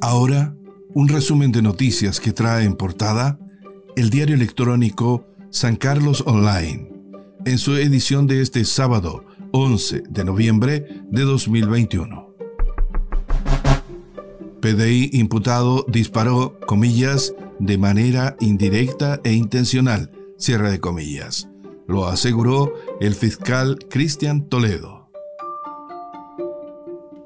Ahora, un resumen de noticias que trae en portada el diario electrónico San Carlos Online, en su edición de este sábado 11 de noviembre de 2021. PDI imputado disparó, comillas, de manera indirecta e intencional, cierre de comillas. Lo aseguró el fiscal Cristian Toledo.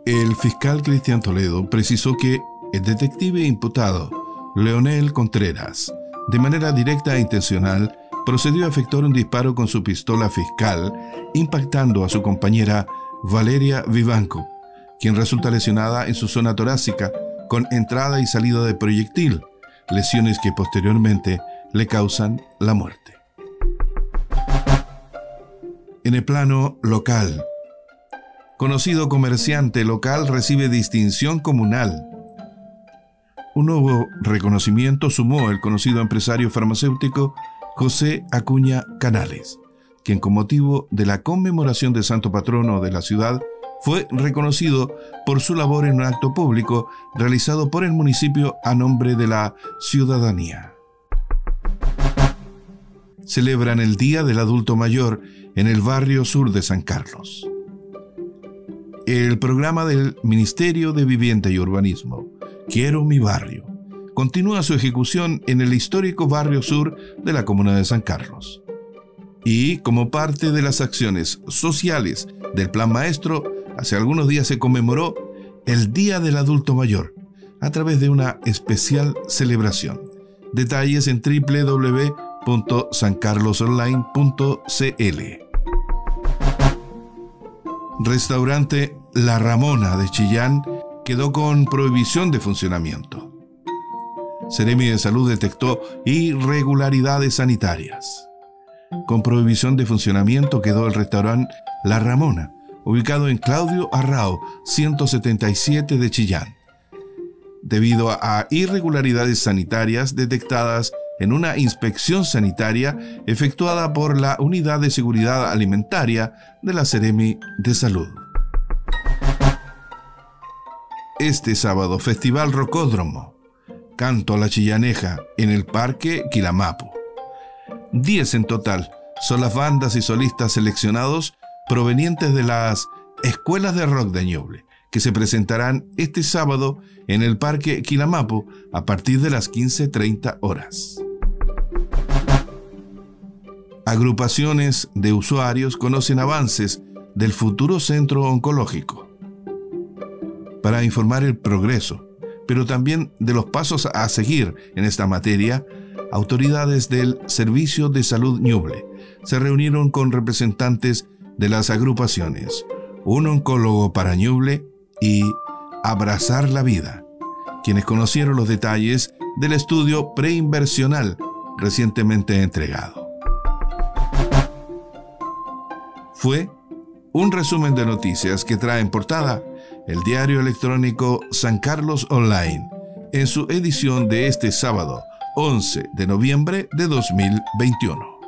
El fiscal Cristian Toledo precisó que el detective imputado, Leonel Contreras, de manera directa e intencional, procedió a efectuar un disparo con su pistola fiscal, impactando a su compañera Valeria Vivanco, quien resulta lesionada en su zona torácica con entrada y salida de proyectil, lesiones que posteriormente le causan la muerte. En el plano local, conocido comerciante local recibe distinción comunal un nuevo reconocimiento sumó el conocido empresario farmacéutico José Acuña Canales, quien con motivo de la conmemoración de Santo Patrono de la ciudad fue reconocido por su labor en un acto público realizado por el municipio a nombre de la ciudadanía. Celebran el Día del Adulto Mayor en el barrio sur de San Carlos. El programa del Ministerio de Vivienda y Urbanismo Quiero mi barrio. Continúa su ejecución en el histórico barrio sur de la comuna de San Carlos. Y como parte de las acciones sociales del Plan Maestro, hace algunos días se conmemoró el Día del Adulto Mayor a través de una especial celebración. Detalles en www.sancarlosonline.cl. Restaurante La Ramona de Chillán quedó con prohibición de funcionamiento. Seremi de Salud detectó irregularidades sanitarias. Con prohibición de funcionamiento quedó el restaurante La Ramona, ubicado en Claudio Arrao, 177 de Chillán. Debido a irregularidades sanitarias detectadas en una inspección sanitaria efectuada por la Unidad de Seguridad Alimentaria de la Seremi de Salud este sábado Festival Rocódromo, Canto a la Chillaneja en el Parque Quilamapo. Diez en total son las bandas y solistas seleccionados provenientes de las escuelas de rock de Ñuble, que se presentarán este sábado en el Parque Quilamapo a partir de las 15.30 horas. Agrupaciones de usuarios conocen avances del futuro centro oncológico para informar el progreso, pero también de los pasos a seguir en esta materia, autoridades del Servicio de Salud Ñuble se reunieron con representantes de las agrupaciones, un oncólogo para Ñuble y Abrazar la Vida, quienes conocieron los detalles del estudio preinversional recientemente entregado. Fue un resumen de noticias que trae en portada el diario electrónico San Carlos Online, en su edición de este sábado, 11 de noviembre de 2021.